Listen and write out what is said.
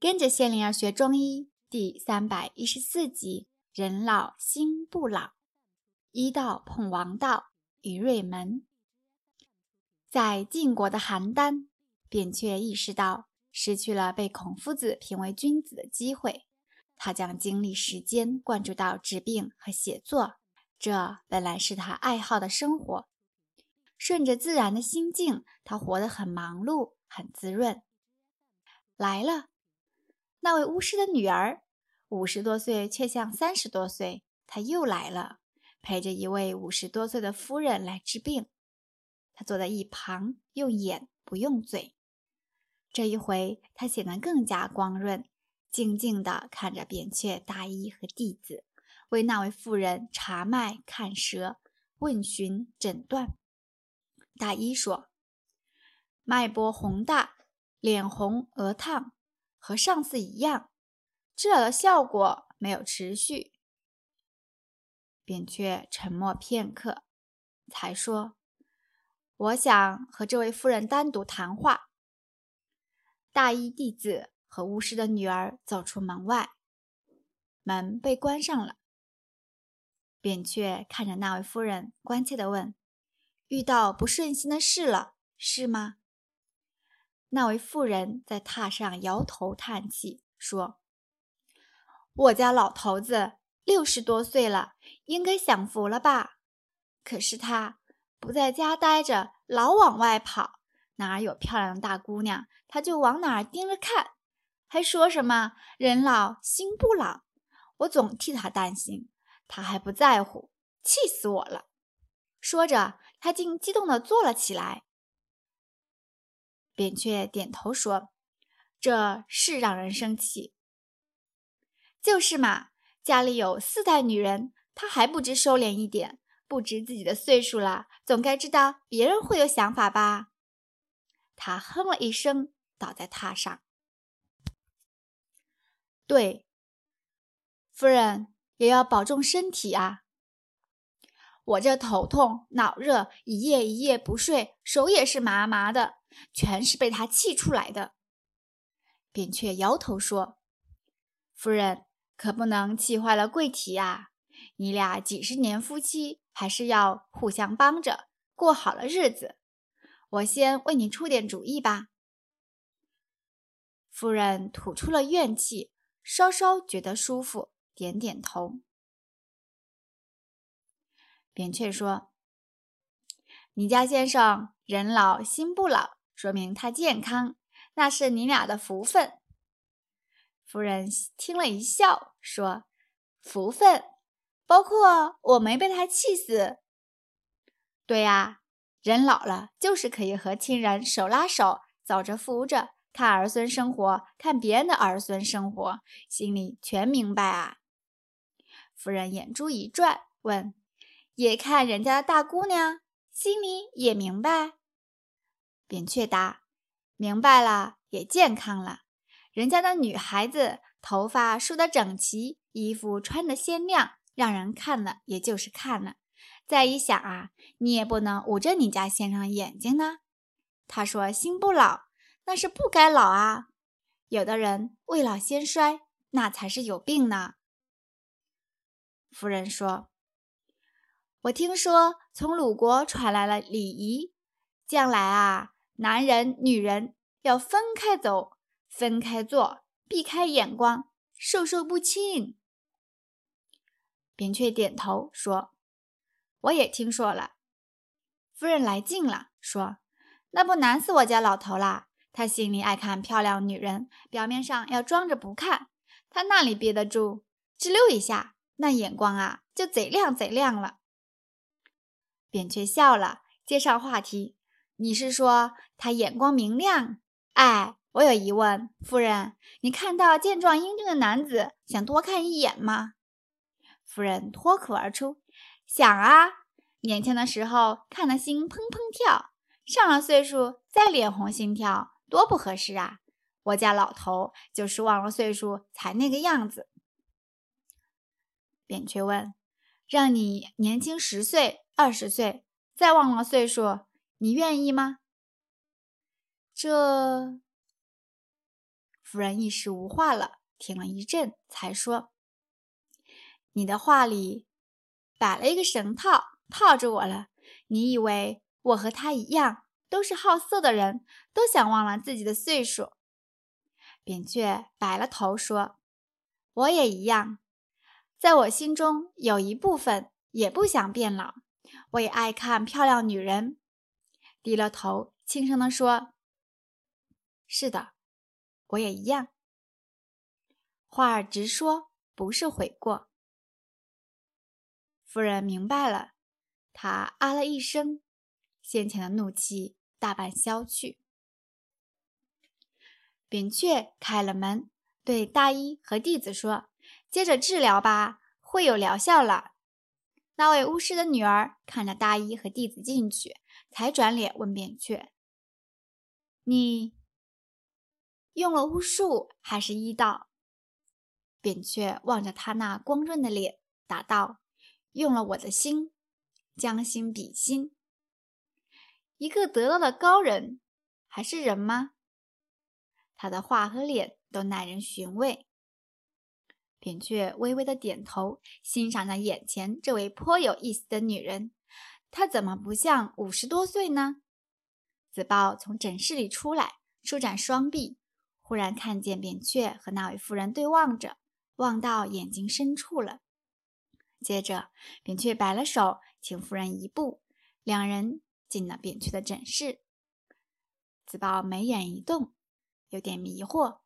跟着谢灵儿学中医第三百一十四集：人老心不老。医道碰王道，于瑞门。在晋国的邯郸，扁鹊意识到失去了被孔夫子评为君子的机会，他将精力时间灌注到治病和写作，这本来是他爱好的生活。顺着自然的心境，他活得很忙碌，很滋润。来了。那位巫师的女儿，五十多岁却像三十多岁。她又来了，陪着一位五十多岁的夫人来治病。她坐在一旁，用眼不用嘴。这一回，她显得更加光润，静静地看着扁鹊大医和弟子，为那位妇人查脉、看舌、问询、诊断。大医说：“脉搏宏大，脸红额烫。”和上次一样，治疗的效果没有持续。扁鹊沉默片刻，才说：“我想和这位夫人单独谈话。”大医弟子和巫师的女儿走出门外，门被关上了。扁鹊看着那位夫人，关切地问：“遇到不顺心的事了，是吗？”那位妇人在榻上摇头叹气，说：“我家老头子六十多岁了，应该享福了吧？可是他不在家待着，老往外跑，哪儿有漂亮的大姑娘，他就往哪儿盯着看，还说什么‘人老心不老’。我总替他担心，他还不在乎，气死我了！”说着，他竟激动地坐了起来。扁鹊点头说：“这是让人生气。就是嘛，家里有四代女人，他还不知收敛一点，不知自己的岁数了，总该知道别人会有想法吧？”他哼了一声，倒在榻上。对，夫人也要保重身体啊。我这头痛脑热，一夜一夜不睡，手也是麻麻的。全是被他气出来的。扁鹊摇头说：“夫人可不能气坏了贵体啊！你俩几十年夫妻，还是要互相帮着过好了日子。我先为你出点主意吧。”夫人吐出了怨气，稍稍觉得舒服，点点头。扁鹊说：“你家先生人老心不老。”说明他健康，那是你俩的福分。夫人听了一笑，说：“福分包括我没被他气死。”对呀，人老了就是可以和亲人手拉手，走着扶着，看儿孙生活，看别人的儿孙生活，心里全明白啊。夫人眼珠一转，问：“也看人家的大姑娘，心里也明白？”扁鹊答：“明白了，也健康了。人家的女孩子头发梳得整齐，衣服穿得鲜亮，让人看了也就是看了。再一想啊，你也不能捂着你家先生眼睛呢。他说心不老，那是不该老啊。有的人未老先衰，那才是有病呢。”夫人说：“我听说从鲁国传来了礼仪，将来啊。”男人、女人要分开走，分开坐，避开眼光，授受不亲。扁鹊点头说：“我也听说了。”夫人来劲了，说：“那不难死我家老头啦！他心里爱看漂亮女人，表面上要装着不看，他那里憋得住？吱溜一下，那眼光啊，就贼亮贼亮了。”扁鹊笑了，接上话题。你是说他眼光明亮？哎，我有疑问，夫人，你看到健壮英俊的男子，想多看一眼吗？夫人脱口而出：“想啊，年轻的时候看的心砰砰跳，上了岁数再脸红心跳，多不合适啊！我家老头就是忘了岁数才那个样子。”扁鹊问：“让你年轻十岁、二十岁，再忘了岁数？”你愿意吗？这夫人一时无话了，停了一阵，才说：“你的话里摆了一个绳套，套着我了。你以为我和他一样，都是好色的人，都想忘了自己的岁数？”扁鹊摆了头说：“我也一样，在我心中有一部分也不想变老，我也爱看漂亮女人。”低了头，轻声地说：“是的。”我也一样。话儿直说，不是悔过。夫人明白了，她啊了一声，先前的怒气大半消去。扁鹊开了门，对大医和弟子说：“接着治疗吧，会有疗效了。”那位巫师的女儿看着大医和弟子进去，才转脸问扁鹊：“你？”用了巫术还是医道？扁鹊望着他那光润的脸，答道：“用了我的心，将心比心。一个得道的高人，还是人吗？他的话和脸都耐人寻味。”扁鹊微微的点头，欣赏着眼前这位颇有意思的女人。她怎么不像五十多岁呢？子豹从诊室里出来，舒展双臂。忽然看见扁鹊和那位妇人对望着，望到眼睛深处了。接着，扁鹊摆了手，请夫人一步，两人进了扁鹊的诊室。子豹眉眼一动，有点迷惑，